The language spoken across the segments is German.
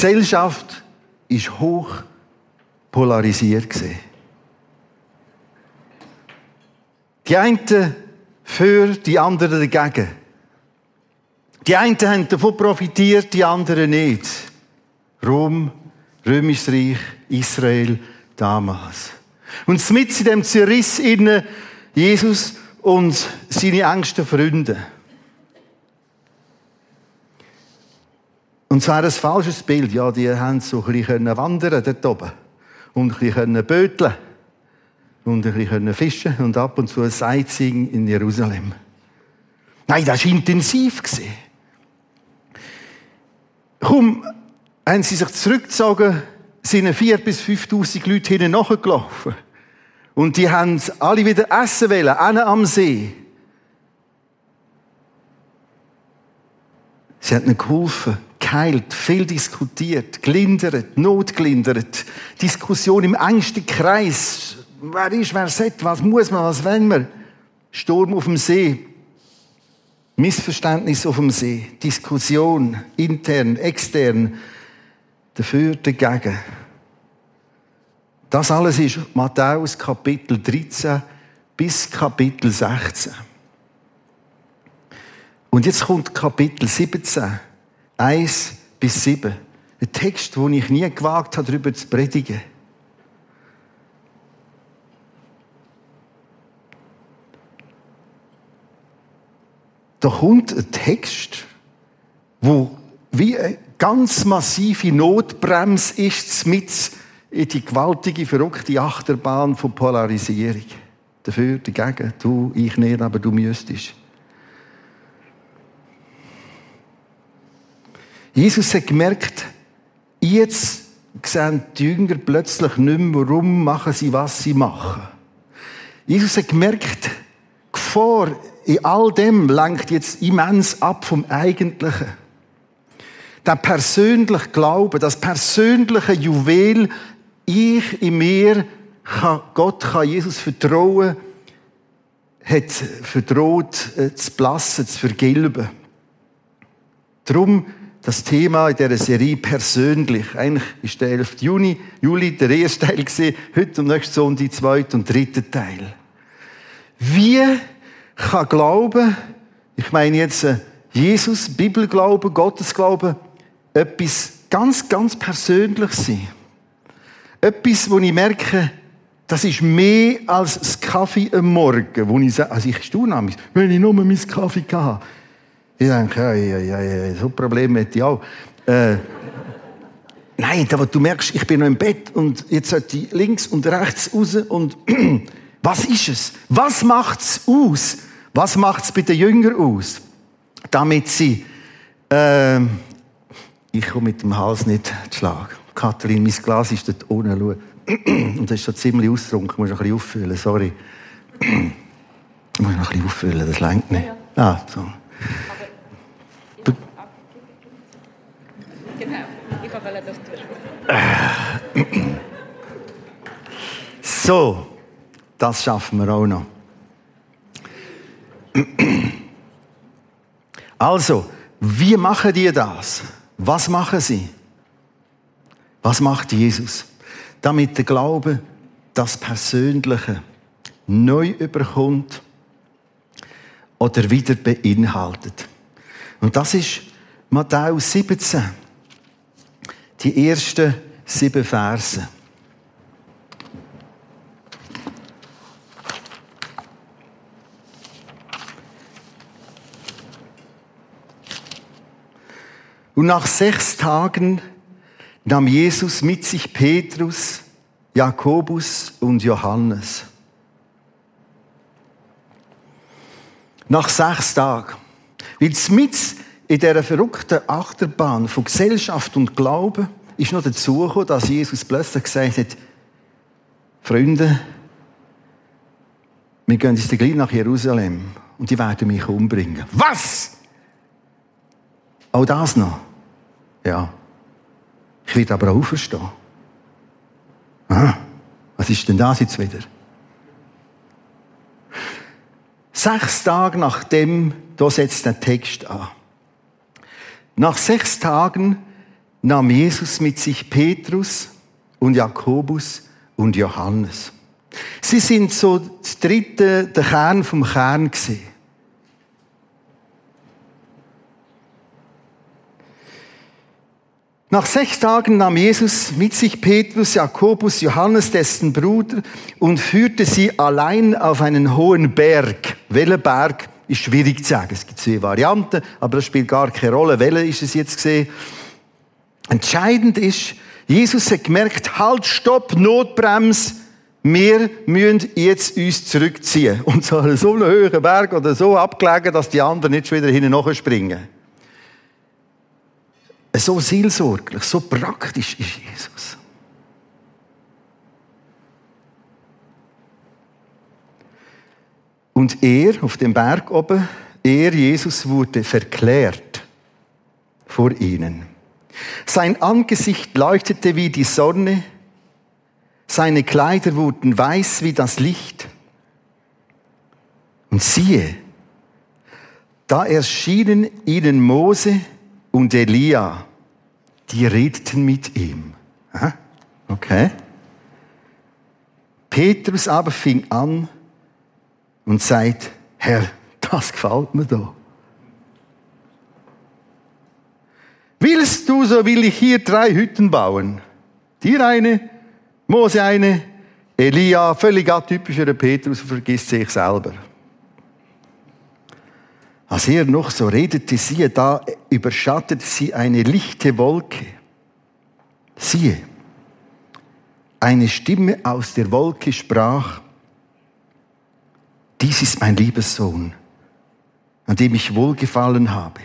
Gesellschaft ist hoch polarisiert. Die einen für, die anderen dagegen. Die einen haben davon profitiert, die anderen nicht. Rom, Römisches Reich, Israel damals. Und mit in dem Zerriss innen Jesus und seine engsten Freunde. Und zwar ein falsches Bild. Ja, die haben so ein bisschen wandern dort oben. Und ein bisschen böteln. Und ein bisschen fischen. Und ab und zu ein Sightseeing in Jerusalem. Nein, das war intensiv. Komm, haben sie sich zurückgezogen, sind 4.000 bis 5.000 Leute hinten nachgelaufen. Und die haben alle wieder essen wollen, am See. Sie hat ihnen geholfen geheilt, viel diskutiert, gelindert, notgelindert. Diskussion im engsten Kreis. Wer ist, wer sagt, was muss man, was wollen wir? Sturm auf dem See. Missverständnis auf dem See. Diskussion, intern, extern. Dafür, dagegen. Das alles ist Matthäus Kapitel 13 bis Kapitel 16. Und jetzt kommt Kapitel 17. 1 bis 7. Ein Text, den ich nie gewagt habe, darüber zu predigen. Da kommt ein Text, wo wie eine ganz massive Notbremse ist, mit in die gewaltige, verrückte Achterbahn von Polarisierung. Dafür, dagegen, du, ich nicht, aber du müsstest. Jesus hat gemerkt, jetzt sehen die Jünger plötzlich nicht mehr, warum machen sie, was sie machen. Jesus hat gemerkt, Gefahr in all dem lenkt jetzt immens ab vom Eigentlichen. Der persönliche Glaube, das persönliche Juwel, ich in mir, kann, Gott kann Jesus vertrauen, hat verdroht äh, zu blassen, zu vergilben. Darum das Thema in dieser Serie persönlich. Eigentlich ist der 11. Juni, Juli der erste Teil gewesen, heute und nächste Sonntag die zweite und dritte Teil. Wie kann Glauben, ich meine jetzt äh, Jesus, Bibelglauben, Gottesglauben, etwas ganz, ganz persönlich sein? Etwas, wo ich merke, das ist mehr als das Kaffee am Morgen, wo ich sage, also ich staune wenn ich nur meinen Kaffee hatte. Ich denke, ja, ja, ja, so ein Problem hätte ich auch. Äh, nein, aber du merkst, ich bin noch im Bett und jetzt sollte ich links und rechts raus und was ist es? Was macht's aus? Was macht's bei den Jüngern aus? Damit sie, äh, ich komme mit dem Hals nicht zu Schlag. Kathrin, mein Glas ist dort ohne Schau. Und das ist schon ziemlich ausgetrunken. Ich muss noch ein bisschen auffüllen, sorry. Ich muss noch ein bisschen auffüllen, das längt nicht. Ah, so. So, das schaffen wir auch noch. Also, wie machen die das? Was machen sie? Was macht Jesus? Damit der Glaube das Persönliche neu überkommt oder wieder beinhaltet. Und das ist Matthäus 17 die ersten sieben Verse. Und nach sechs Tagen nahm Jesus mit sich Petrus, Jakobus und Johannes. Nach sechs Tagen. Weil mit in dieser verrückten Achterbahn von Gesellschaft und Glauben ist noch dazu gekommen, dass Jesus plötzlich gesagt hat, Freunde, wir gehen jetzt gleich nach Jerusalem und die werden mich umbringen. Was? Auch das noch? Ja. Ich werde aber auch auferstehen. Ah, was ist denn das jetzt wieder? Sechs Tage nachdem, da setzt der Text an. Nach sechs Tagen nahm Jesus mit sich Petrus und Jakobus und Johannes. Sie sind so das dritte, der Kern vom Kern gesehen. Nach sechs Tagen nahm Jesus mit sich Petrus, Jakobus, Johannes, dessen Bruder, und führte sie allein auf einen hohen Berg. Welcher Berg ist schwierig zu sagen. Es gibt zwei Varianten, aber das spielt gar keine Rolle. Welcher ist es jetzt gesehen? Entscheidend ist, Jesus hat gemerkt, halt, stopp, Notbremse, wir müssen jetzt uns zurückziehen. Und so, so einen hohen Berg oder so abgelegen, dass die anderen nicht schon wieder hinten springen so seelsorglich, so praktisch ist Jesus. Und er, auf dem Berg oben, er, Jesus, wurde verklärt vor ihnen. Sein Angesicht leuchtete wie die Sonne, seine Kleider wurden weiß wie das Licht. Und siehe, da erschienen ihnen Mose und Elia, die redeten mit ihm. Okay. Petrus aber fing an und sagt, Herr, das gefällt mir da. Willst du, so will ich hier drei Hütten bauen. Dir eine, Mose eine, Elia, völlig atypischer Petrus, vergisst sich selber. Als er noch so redete, siehe, da überschattet sie eine lichte Wolke. Siehe, eine Stimme aus der Wolke sprach, dies ist mein Liebessohn, an dem ich wohlgefallen habe.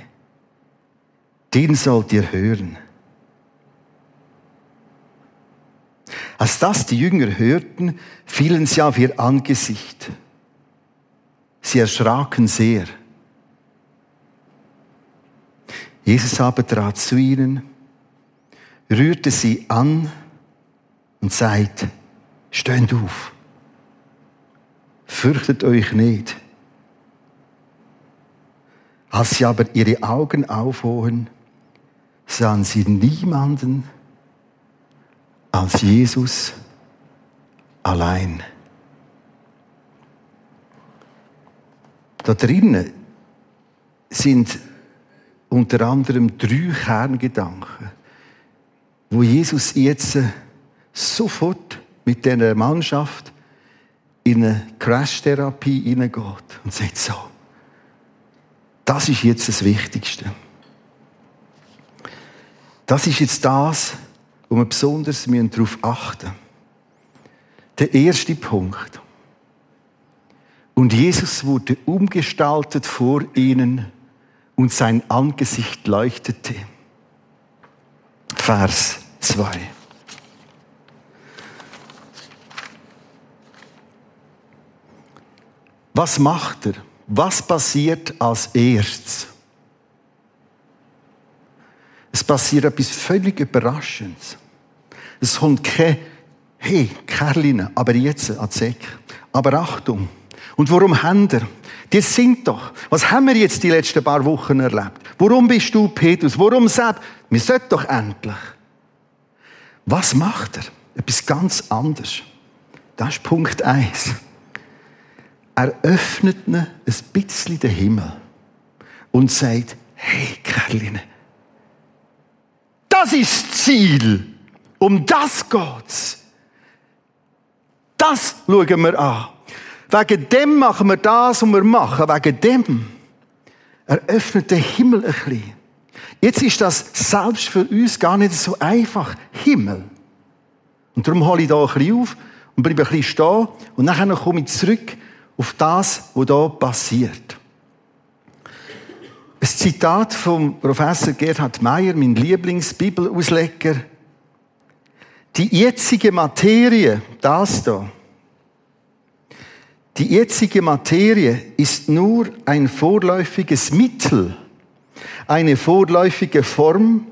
Den sollt ihr hören. Als das die Jünger hörten, fielen sie auf ihr Angesicht. Sie erschraken sehr. Jesus aber trat zu ihnen, rührte sie an und sagt, stöhnt auf, fürchtet euch nicht. Als sie aber ihre Augen aufhoben, sahen sie niemanden als Jesus allein. Da drinnen sind unter anderem drei Kerngedanken, wo Jesus jetzt sofort mit dieser Mannschaft in eine Crash-Therapie hineingeht und sagt so, das ist jetzt das Wichtigste. Das ist jetzt das, wo wir besonders darauf achten müssen. Der erste Punkt. Und Jesus wurde umgestaltet vor ihnen und sein Angesicht leuchtete. Vers 2. Was macht er? Was passiert als erstes? Es passiert etwas völlig Überraschendes. Es kommt kein, hey, Kerline, aber jetzt an. Aber Achtung. Und warum haben er? Die sind doch. Was haben wir jetzt die letzten paar Wochen erlebt? Warum bist du Petrus? Warum sagt, wir sollten doch endlich. Was macht er? Etwas ganz anderes. Das ist Punkt eins. Er öffnet ein bisschen den Himmel und sagt, hey, Kerline, das ist das Ziel. Um das geht's. Das schauen wir an. Wegen dem machen wir das, was wir machen. Wegen dem. Er öffnet den Himmel ein bisschen. Jetzt ist das selbst für uns gar nicht so einfach. Himmel. Und darum hole ich da ein bisschen auf und bleibe ein bisschen stehen. Und nachher komme ich zurück auf das, was da passiert. Ein Zitat vom Professor Gerhard Meyer, mein Lieblingsbibelausleger. Die jetzige Materie, das da, die jetzige Materie ist nur ein vorläufiges Mittel, eine vorläufige Form,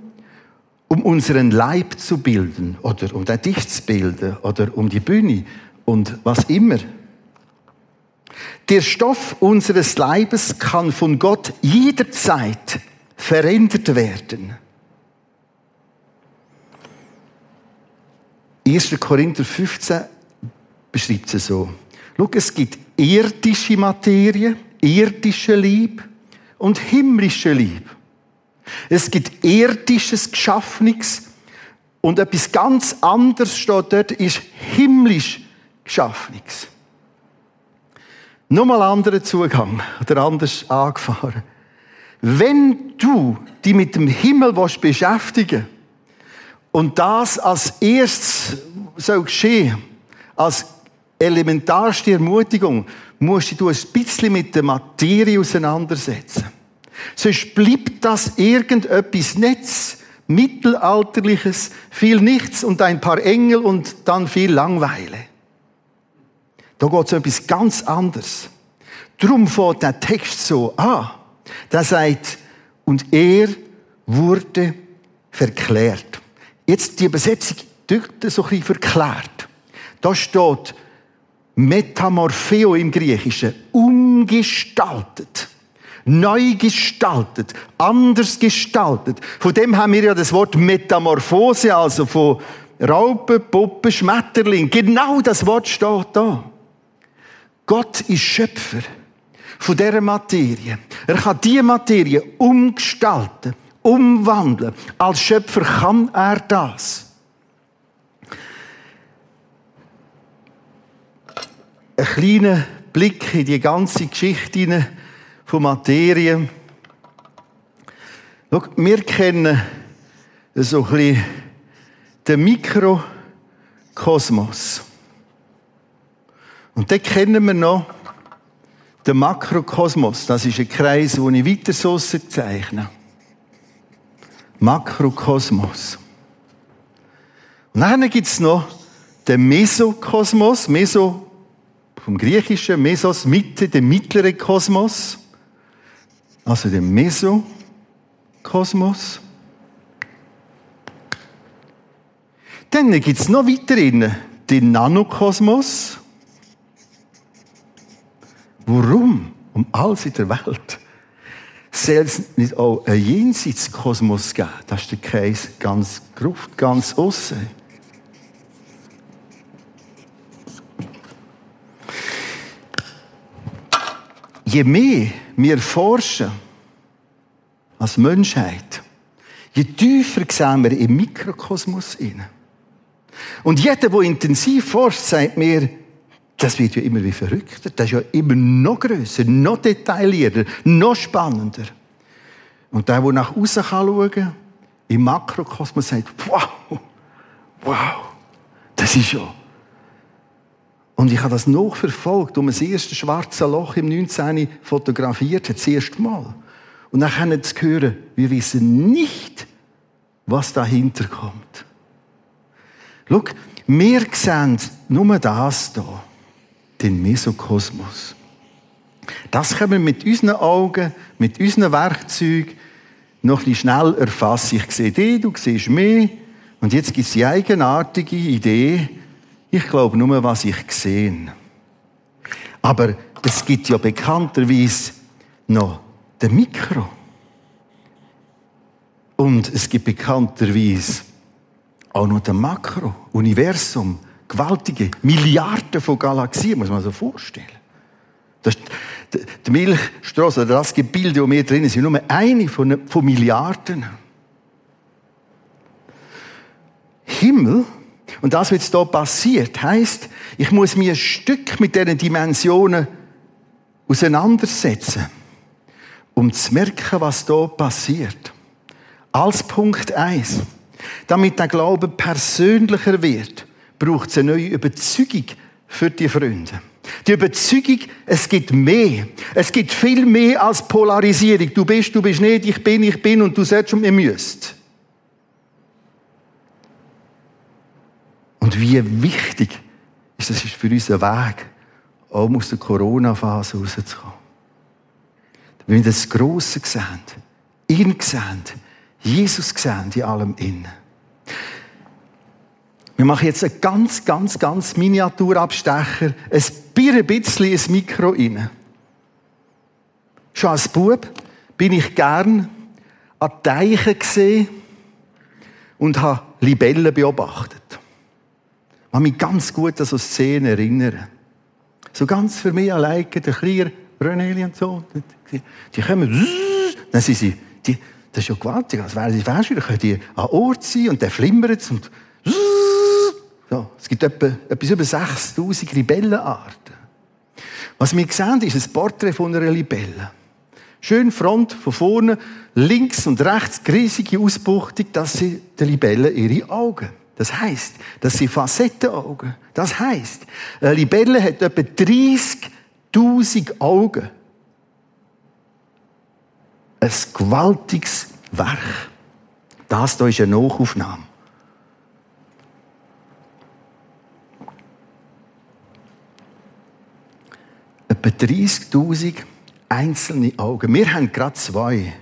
um unseren Leib zu bilden oder um dich zu bilden oder um die Bühne und was immer. Der Stoff unseres Leibes kann von Gott jederzeit verändert werden. 1. Korinther 15 beschreibt es so. Schau, es gibt irdische Materie, irdische Liebe und himmlische Liebe. Es gibt irdisches Geschaffenes und etwas ganz anderes steht dort, ist himmlisch Geschaffenes. Nochmal anderer Zugang oder anders angefahren. Wenn du dich mit dem Himmel beschäftigen und das als erstes soll geschehen, als elementarste Ermutigung, musst du ein bisschen mit der Materie auseinandersetzen. Sonst bleibt das irgendetwas Netz, mittelalterliches, viel nichts und ein paar Engel und dann viel Langweile. Da geht es um etwas ganz anderes. Drum fängt der Text so an. Der sagt, und er wurde verklärt. Jetzt die Übersetzung dürfte so ein bisschen verklärt. Da steht Metamorpheo im Griechischen, umgestaltet, neu gestaltet, anders gestaltet. Von dem haben wir ja das Wort Metamorphose, also von Raupe, Puppe, Schmetterling. Genau das Wort steht da. Gott ist Schöpfer von dieser Materie. Er kann diese Materie umgestalten, umwandeln. Als Schöpfer kann er das. Ein kleiner Blick in die ganze Geschichte von Materie. Schau, wir kennen so ein bisschen den Mikrokosmos. Und dann kennen wir noch der Makrokosmos, das ist ein Kreis, den ich weiter so zeichne. Makrokosmos. Und dann gibt es noch den Mesokosmos, Meso vom Griechischen, Mesos, Mitte, der mittlere Kosmos. Also der Mesokosmos. Dann gibt es noch weiter den Nanokosmos. Warum um alles in der Welt soll es nicht auch einen Jenseitskosmos geben? Das ist der Kreis ganz gruft, ganz außen. Je mehr wir forschen als Menschheit, je tiefer sehen wir im Mikrokosmos. Und jeder, der intensiv forscht, sagt mir, das wird ja immer wie verrückter. Das ist ja immer noch größer, noch detaillierter, noch spannender. Und der, der nach außen schauen kann, im Makrokosmos sagt, wow, wow, das ist ja. Und ich habe das noch verfolgt, um das erste schwarze Loch im 19. fotografiert hat, das erste Mal. Und dann können Sie hören, wir wissen nicht, was dahinter kommt. Schau, wir sehen nur das hier den Mesokosmos. Das können wir mit unseren Augen, mit unseren Werkzeugen noch ein schnell erfassen. Ich sehe dich, du siehst mich. Und jetzt gibt es die eigenartige Idee, ich glaube nur, was ich sehe. Aber es gibt ja bekannterweise noch den Mikro. Und es gibt bekannterweise auch noch den Makro, Universum gewaltige Milliarden von Galaxien, muss man sich vorstellen. Das, die Milchstraße, das Gebilde, das wir drin sind, nur eine von, von Milliarden. Himmel, und das, was jetzt hier passiert, heißt, ich muss mir ein Stück mit diesen Dimensionen auseinandersetzen, um zu merken, was hier passiert. Als Punkt eins, Damit der Glaube persönlicher wird braucht es eine neue Überzeugung für die Freunde. Die Überzeugung, es gibt mehr. Es gibt viel mehr als Polarisierung. Du bist, du bist nicht, ich bin, ich bin und du sollst und ihr müsst. Und wie wichtig ist das für unseren Weg, auch aus der Corona-Phase rauszukommen. Wenn wir das Grosse sehen, ihn sehen, Jesus sehen in allem innen. Wir machen jetzt einen ganz, ganz, ganz Miniaturabstecher, ein bisschen ins Mikro rein. Schon als Bub bin ich gern an Teichen gesehen und habe Libellen beobachtet. Ich kann mich ganz gut an so Szenen erinnern. So ganz für mich alleine, der kleine René und so. Die kommen, dann sind sie, die, das ist ja gewaltig, als wären sie Fernschüler, können die an Ort sein und dann flimmert es und. Es gibt etwa, etwas über 6000 Libellenarten. Was wir sehen, ist ein Porträt von einer Libelle. Schön Front von vorne, links und rechts riesige Ausbuchtung, dass sie der Libelle ihre Augen. Das heißt, dass sie Facettenaugen. Das heißt, eine Libelle hat etwa 30.000 Augen. Ein gewaltiges Werk. Das hier ist eine Nachaufnahme. Etwa 30.000 einzelne Augen. Wir haben gerade zwei,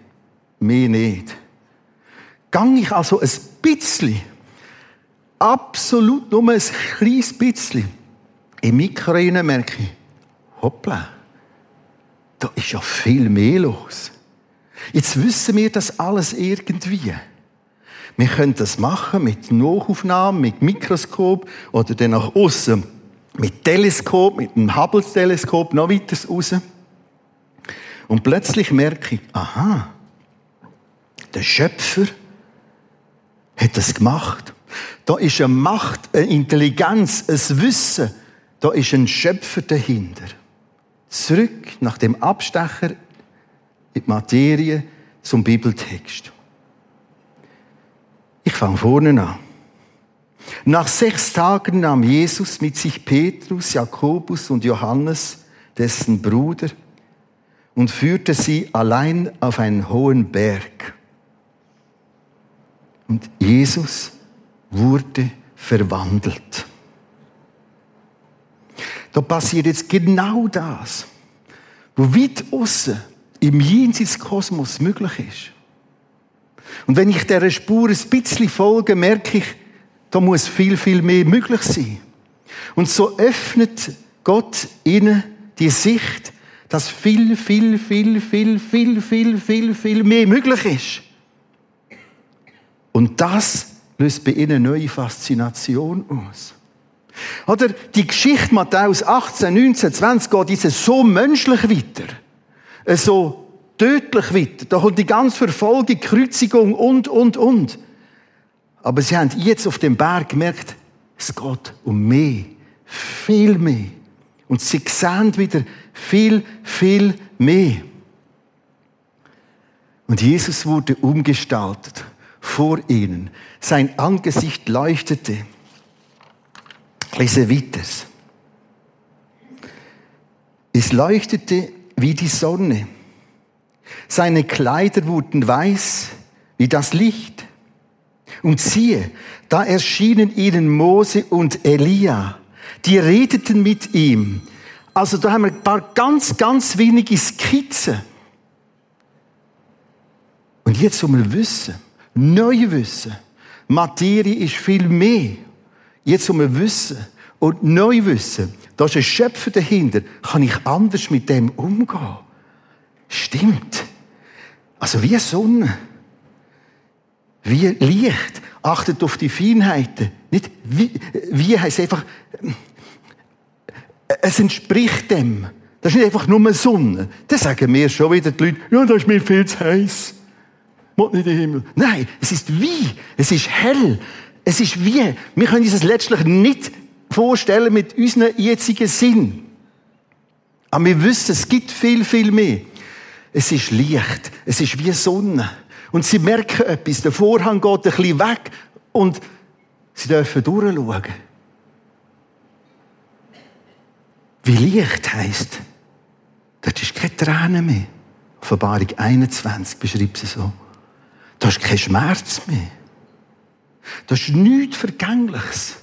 mehr nicht. Gang ich also ein bisschen, absolut nur ein kleines bisschen, im Mikro merke ich, hoppla, da ist ja viel mehr los. Jetzt wissen wir das alles irgendwie. Wir können das machen mit Nachaufnahmen, mit Mikroskop oder dann nach außen mit Teleskop, mit dem Hubble-Teleskop noch weiter raus. Und plötzlich merke ich, aha, der Schöpfer hat das gemacht. Da ist eine Macht, eine Intelligenz, ein Wissen. Da ist ein Schöpfer dahinter. Zurück nach dem Abstecher in die Materie zum Bibeltext. Ich fange vorne an. Nach sechs Tagen nahm Jesus mit sich Petrus, Jakobus und Johannes, dessen Bruder, und führte sie allein auf einen hohen Berg. Und Jesus wurde verwandelt. Da passiert jetzt genau das, wo weit außen im Jenseitskosmos möglich ist. Und wenn ich dieser Spur ein bisschen folge, merke ich, da muss viel, viel mehr möglich sein. Und so öffnet Gott ihnen die Sicht, dass viel, viel, viel, viel, viel, viel, viel, viel mehr möglich ist. Und das löst bei ihnen neue Faszination aus. Oder die Geschichte Matthäus 18, 19, 20 geht jetzt so menschlich weiter, so tödlich weiter. Da kommt die ganze Verfolgung, Kreuzigung und, und, und. Aber sie haben jetzt auf dem Berg gemerkt, es geht um mehr, viel mehr. Und sie sehen wieder viel, viel mehr. Und Jesus wurde umgestaltet vor ihnen. Sein Angesicht leuchtete. Ich lese weiter. Es leuchtete wie die Sonne. Seine Kleider wurden weiß wie das Licht. Und siehe, da erschienen ihnen Mose und Elia. Die redeten mit ihm. Also da haben wir ein paar ganz, ganz wenige Skizzen. Und jetzt wollen wir wissen, neu wissen, Materie ist viel mehr. Jetzt wollen wir wissen und neu wissen, da ist ein Schöpfer dahinter, kann ich anders mit dem umgehen. Stimmt. Also wie Sonne. Wie Licht. Achtet auf die Feinheiten. Nicht wie, wie heißt einfach, es entspricht dem. Das ist nicht einfach nur Sonne. Das sagen mir schon wieder die Leute, ja, das ist mir viel zu heiß. Mott nicht den Himmel. Nein, es ist wie. Es ist hell. Es ist wie. Wir können uns das letztlich nicht vorstellen mit unserem jetzigen Sinn. Aber wir wissen, es gibt viel, viel mehr. Es ist Licht. Es ist wie Sonne. Und sie merken etwas. Der Vorhang geht ein bisschen weg und sie dürfen durchschauen. Wie Licht heisst, dort ist keine Träne mehr. Offenbarung 21 beschreibt sie so. Da ist kein Schmerz mehr. Das ist nichts Vergängliches.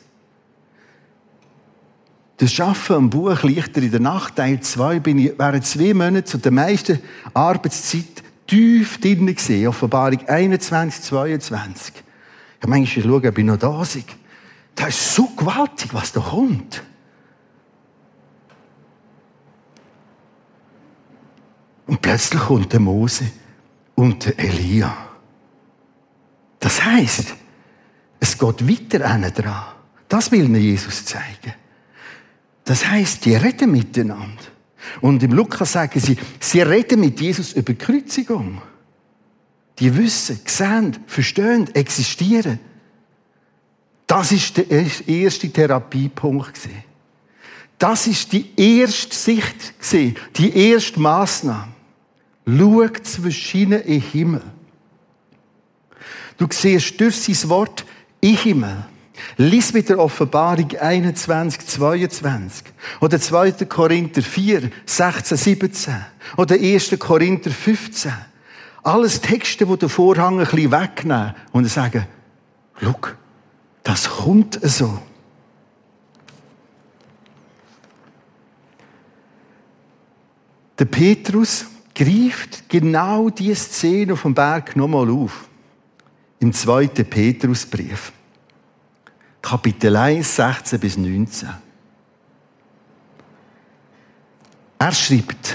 Das Schaffen am Buch Lichter in der Nacht, Teil 2, bin ich während zwei Monaten zu der meisten Arbeitszeit tief drin gesehen. Offenbarung 21, 22. Ich habe manchmal ob ich noch da bin. Das ist so gewaltig, was da kommt. Und plötzlich kommt der Mose und der Elia. Das heißt, es geht weiter dran. Das will mir Jesus zeigen. Das heißt, die reden miteinander. Und im Lukas sagen sie, sie reden mit Jesus über Kreuzigung. Die wissen, sehen, verstehen, existieren. Das ist der erste Therapiepunkt Das ist die erste Sicht die erste Maßnahme. Schau zwischen in den Himmel. Du siehst durch sein Wort in Himmel. Lies mit der Offenbarung 21, 22. Oder 2. Korinther 4, 16, 17. Oder 1. Korinther 15. Alles Texte, die den Vorhang ein bisschen wegnehmen und sagen, schau, das kommt so. Der Petrus greift genau diese Szene dem Berg nochmal auf. Im zweiten Petrusbrief. Kapitel 1, 16 bis 19. Er schreibt,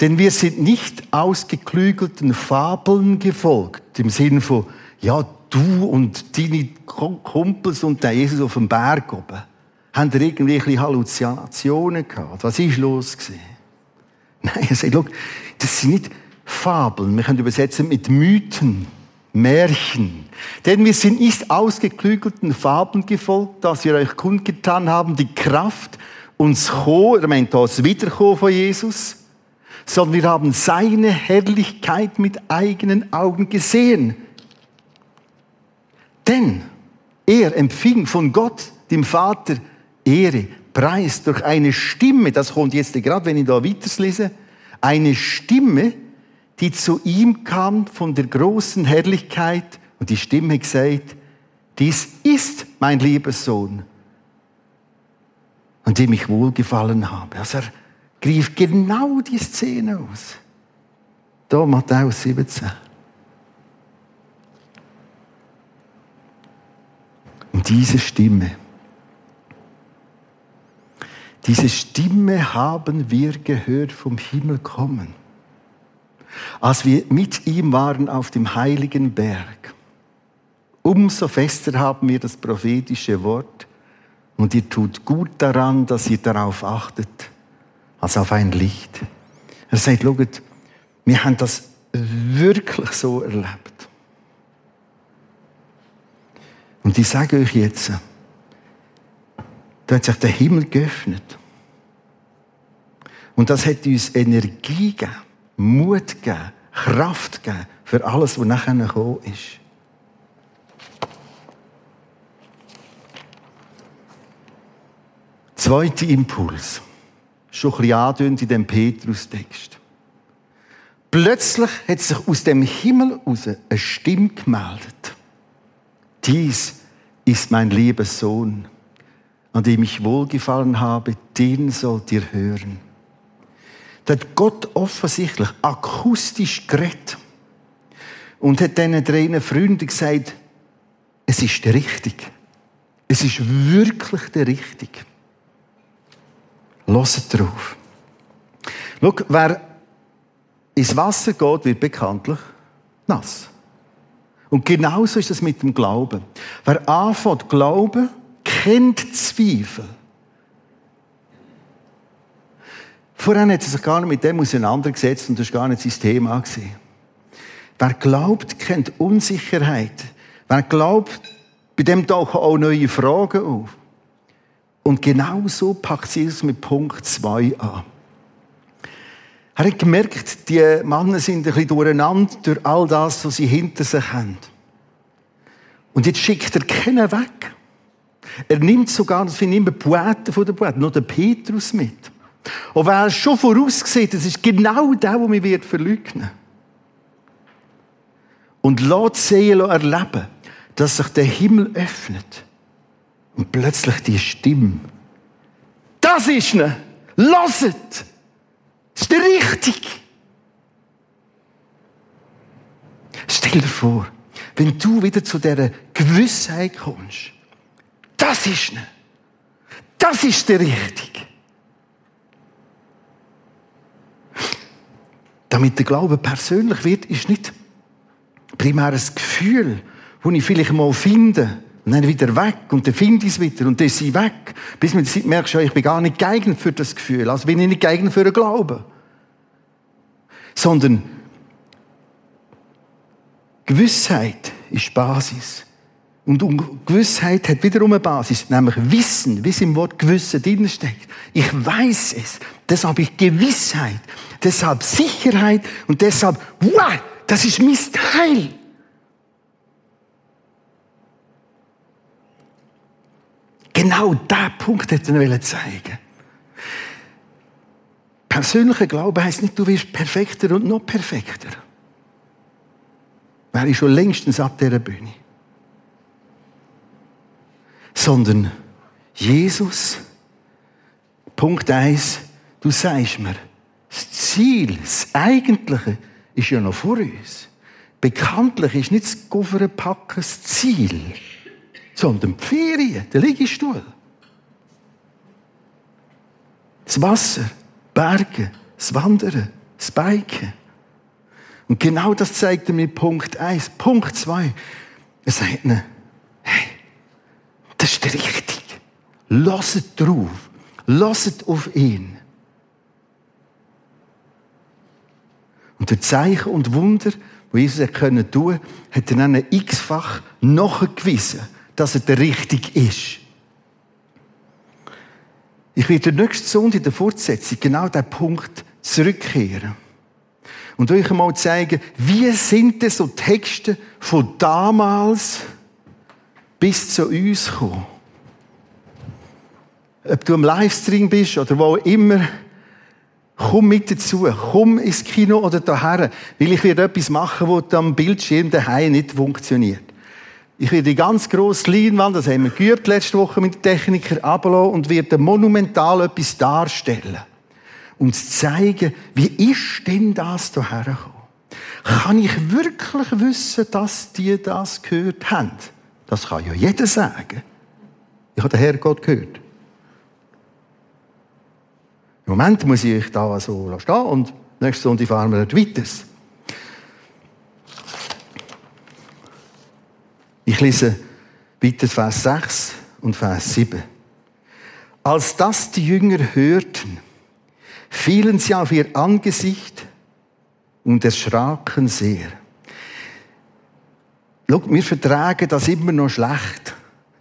denn wir sind nicht ausgeklügelten Fabeln gefolgt, im Sinne von, ja, du und deine Kumpels und der Jesus auf dem Berg oben, haben ihr irgendwelche Halluzinationen gehabt? Was ist los gewesen? Nein, er sagt, schau, das sind nicht Fabeln, wir können übersetzen mit Mythen, Märchen. Denn wir sind nicht ausgeklügelten Fabeln gefolgt, dass wir euch kundgetan haben, die Kraft, uns kommen, er meint das Wiederkommen von Jesus, sondern wir haben seine Herrlichkeit mit eigenen Augen gesehen. Denn er empfing von Gott, dem Vater, Ehre, Preis durch eine Stimme, das kommt jetzt gerade, wenn ich da weiterlese, eine Stimme, die zu ihm kam von der großen Herrlichkeit und die Stimme gesagt, dies ist mein lieber Sohn, an dem ich wohlgefallen habe. Also er greift genau die Szene aus. Da Matthäus 17. Und diese Stimme, diese Stimme haben wir gehört vom Himmel kommen, als wir mit ihm waren auf dem heiligen Berg. Umso fester haben wir das prophetische Wort und ihr tut gut daran, dass ihr darauf achtet, als auf ein Licht. Er sagt, schaut, wir haben das wirklich so erlebt. Und ich sage euch jetzt, da hat sich der Himmel geöffnet. Und das hat uns Energie gegeben, Mut gegeben, Kraft gegeben für alles, was nachher gekommen ist. Zweiter Impuls. Schon ein bisschen andeutet in dem Petrus-Text. Plötzlich hat sich aus dem Himmel heraus eine Stimme gemeldet. Dies ist mein lieber Sohn, an dem ich wohlgefallen habe, den sollt ihr hören. Da hat Gott offensichtlich akustisch geredet und hat diesen drei Freunden gesagt, es ist der Richtige. Es ist wirklich der Richtige. Hört drauf. Schau, wer ins Wasser geht, wird bekanntlich nass. Und genauso ist es mit dem Glauben. Wer anfängt glauben, kennt Zweifel. Vorher hat er sich gar nicht mit dem auseinandergesetzt und das war gar nicht sein Thema. Gewesen. Wer glaubt, kennt Unsicherheit. Wer glaubt, bei dem tauchen auch neue Fragen auf. Und genau so packt Jesus mit Punkt 2 an. Er hat gemerkt, die Männer sind ein bisschen durcheinander durch all das, was sie hinter sich haben. Und jetzt schickt er keinen weg. Er nimmt sogar, das finde ich immer Poeten von der Poeten, noch den Petrus mit. Und wer schon vorausgesehen, das ist genau der, der mich wird verleugnen. Und lässt sehen, erleben, dass sich der Himmel öffnet und plötzlich die Stimme. Das ist ne. Lasset! Das ist der richtig. Stell dir vor, wenn du wieder zu dieser Gewissheit kommst, das ist ne. Das ist der richtig. Damit der Glaube persönlich wird, ist nicht primär ein Gefühl, das ich vielleicht mal finde Und dann wieder weg und dann finde ich es wieder und dann ist sie weg. Bis man merkt, ich bin gar nicht geeignet für das Gefühl. Also bin ich nicht geeignet für den Glauben. Sondern Gewissheit ist Basis. Und Gewissheit hat wiederum eine Basis, nämlich Wissen, wie es im Wort Gewissen drin steckt. Ich weiß es. Deshalb habe ich Gewissheit. Deshalb Sicherheit und deshalb, wow, das ist mein Teil. Genau der Punkt hätte er zeigen Persönlicher Glaube heißt nicht, du wirst perfekter und noch perfekter. Wäre ich schon längstens ab dieser Bühne. Sondern Jesus, Punkt eins, du sagst mir, das Ziel, das Eigentliche ist ja noch vor uns. Bekanntlich ist nicht das Kofferpacken das Ziel sondern die Ferien, der Liegestuhl. Das Wasser, Berge, das Wandern, das Biken. Und genau das zeigt er mit Punkt 1. Punkt 2. Er sagt ihnen, hey, das ist richtig. Lasst drauf. Lasst auf ihn. Und der Zeichen und Wunder, die Jesus tun, hat er dann x-fach nachgewiesen dass er der richtig ist. Ich werde nächste Sonntag in der Fortsetzung genau diesen Punkt zurückkehren. Und euch einmal zeigen, wie sind denn so Texte von damals bis zu uns gekommen. Ob du am Livestream bist oder wo immer, komm mit dazu, komm ins Kino oder daher, weil ich werde etwas machen, das am Bildschirm daheim nicht funktioniert. Ich werde die ganz grosse Leinwand, das haben wir letzte Woche mit den Technikern, runterlassen und werde monumental etwas darstellen. Und zeigen, wie ist denn das hierher gekommen? Kann ich wirklich wissen, dass die das gehört haben? Das kann ja jeder sagen. Ich habe den Herrgott gehört. Im Moment muss ich da so stehen und nächste Sonntag fahren wir weiter. Ich lese bitte Vers 6 und Vers 7. Als das die Jünger hörten, fielen sie auf ihr Angesicht und erschraken sehr. Schau, wir vertragen das immer noch schlecht.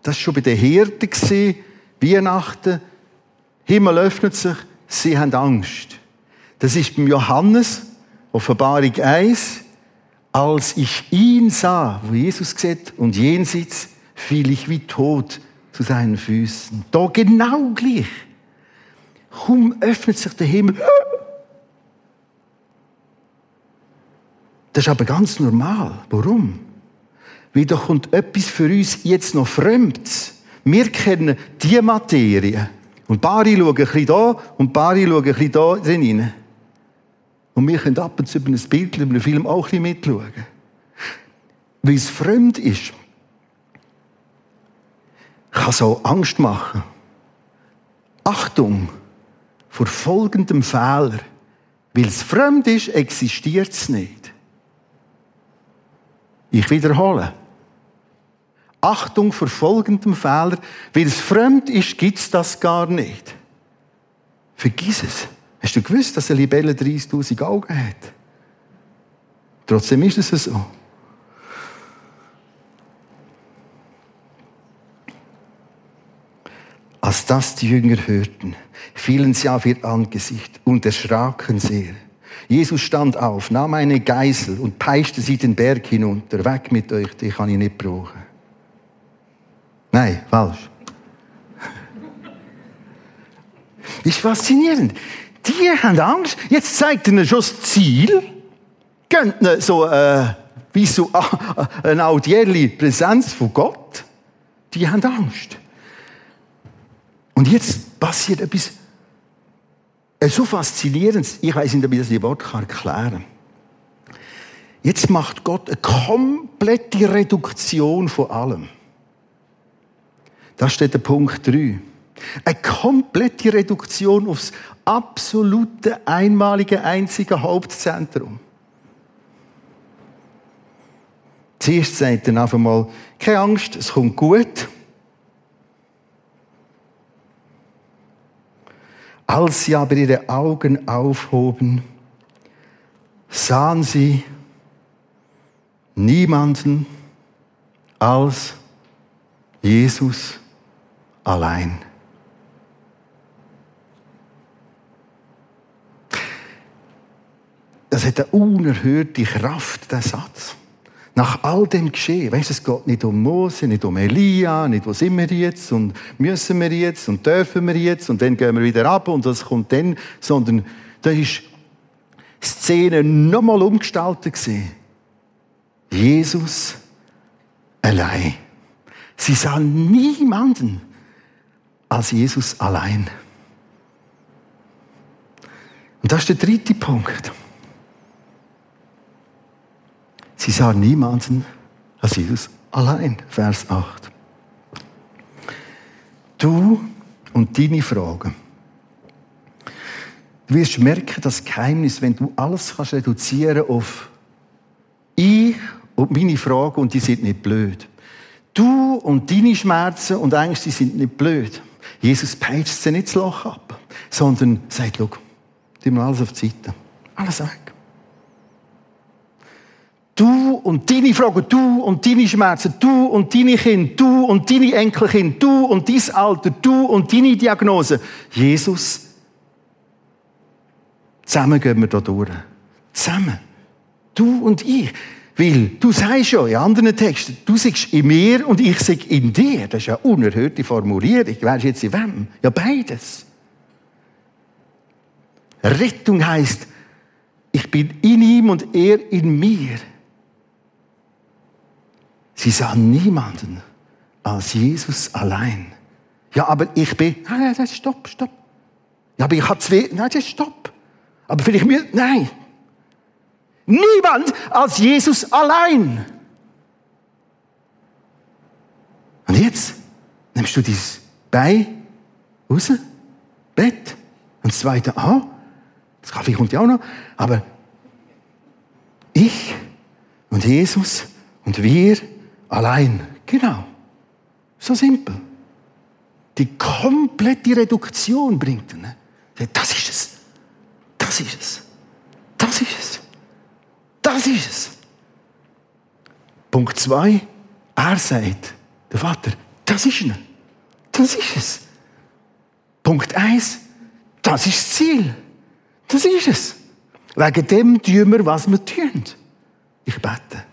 Das war schon bei den Hirten, Weihnachten, Himmel öffnet sich, sie haben Angst. Das ist beim Johannes, Offenbarung 1, als ich ihn sah, wo Jesus sieht, und jenseits fiel ich wie tot zu seinen Füßen. Da genau gleich. Kaum öffnet sich der Himmel. Das ist aber ganz normal. Warum? Weil da kommt etwas für uns jetzt noch Fremdes. Wir kennen die Materie. Und Bari schauen ein bisschen da und Bari schauen ein bisschen da drin. Und wir können ab und zu über ein Bild über einen Film auch ein bisschen mitschauen. Weil es fremd ist, kann so Angst machen. Achtung vor folgendem Fehler. Weil es fremd ist, existiert es nicht. Ich wiederhole. Achtung vor folgendem Fehler. Weil es fremd ist, gibt es das gar nicht. Vergiss es. Hast du gewusst, dass eine Libelle 30.000 Augen hat? Trotzdem ist es so. Als das die Jünger hörten, fielen sie auf ihr Angesicht und erschraken sehr. Jesus stand auf, nahm eine Geisel und peitschte sie den Berg hinunter. Weg mit euch, die kann ich nicht brauchen. Nein, falsch. Ist faszinierend. Die haben Angst. Jetzt zeigt ihnen schon das Ziel. Gönnt ihnen so, äh, wie so äh, eine audielle Präsenz von Gott. Die haben Angst. Und jetzt passiert etwas äh, so faszinierendes. Ich weiß nicht, ob ich das in Wort erklären kann. Jetzt macht Gott eine komplette Reduktion von allem. Da steht der Punkt 3. Eine komplette Reduktion aufs absolute, einmalige, einzige Hauptzentrum. Zuerst sagt er einfach mal, keine Angst, es kommt gut. Als sie aber ihre Augen aufhoben, sahen sie niemanden als Jesus allein. Das hat eine unerhörte Kraft, der Satz. Nach all dem Geschehen, weißt du, es geht nicht um Mose, nicht um Elia, nicht wo sind wir jetzt und müssen wir jetzt und dürfen wir jetzt und dann gehen wir wieder ab und das kommt dann, sondern da ist die Szene nochmal umgestaltet gesehen. Jesus allein. Sie sahen niemanden als Jesus allein. Und das ist der dritte Punkt. Sie sahen niemanden als Jesus allein. Vers 8. Du und deine Fragen. Du wirst merken, das Geheimnis, wenn du alles kannst reduzieren auf ich und meine Fragen und die sind nicht blöd. Du und deine Schmerzen und Ängste sind nicht blöd. Jesus peitscht sie nicht das Loch ab, sondern sagt, schau, tu mal alles auf die Seite. Alles weg. Du und deine Fragen, du und deine Schmerzen, du und deine Kinder, du und deine Enkelkinder, du und dein Alter, du und deine Diagnose. Jesus, zusammen gehen wir da durch. Zusammen. Du und ich. Weil du sagst ja in anderen Texten, du sagst in mir und ich sag in dir. Das ist ja eine unerhörte Formulierung. Du jetzt in wem? Ja, beides. Rettung heißt, ich bin in ihm und er in mir. Sie sahen niemanden als Jesus allein. Ja, aber ich bin, nein, nein, stopp, stopp. Ja, aber ich habe zwei, nein, stopp. Aber vielleicht mir, nein. Niemand als Jesus allein. Und jetzt nimmst du dieses Bein raus, Bett, und das zweite an. Das Kaffee kommt ja auch noch. Aber ich und Jesus und wir Allein. Genau. So simpel. Die komplette Reduktion bringt er. Ne? Das ist es. Das ist es. Das ist es. Punkt zwei. Er sagt, der Vater, das ist er. Das ist es. Punkt eins. Das ist das Ziel. Das ist es. Wegen dem tun wir, was wir tun. Ich bete.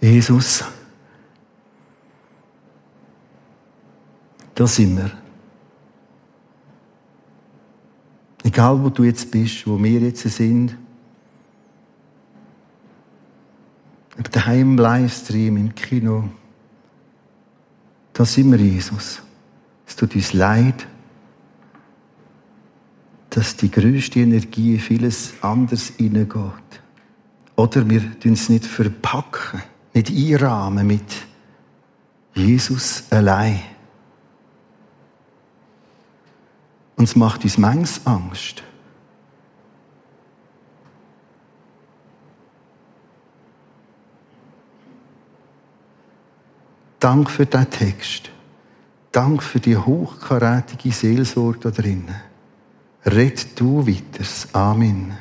Jesus, da sind wir. Egal, wo du jetzt bist, wo wir jetzt sind, ob daheim im Livestream, im Kino, da sind wir, Jesus. Es tut uns leid, dass die größte Energie vieles anderes hineingeht. Oder wir tun es nicht verpacken nicht einrahmen mit Jesus allein. Und es macht uns manches Angst. Dank für diesen Text. Dank für die hochkarätige Seelsorge da drinnen. Red du weiter. Amen.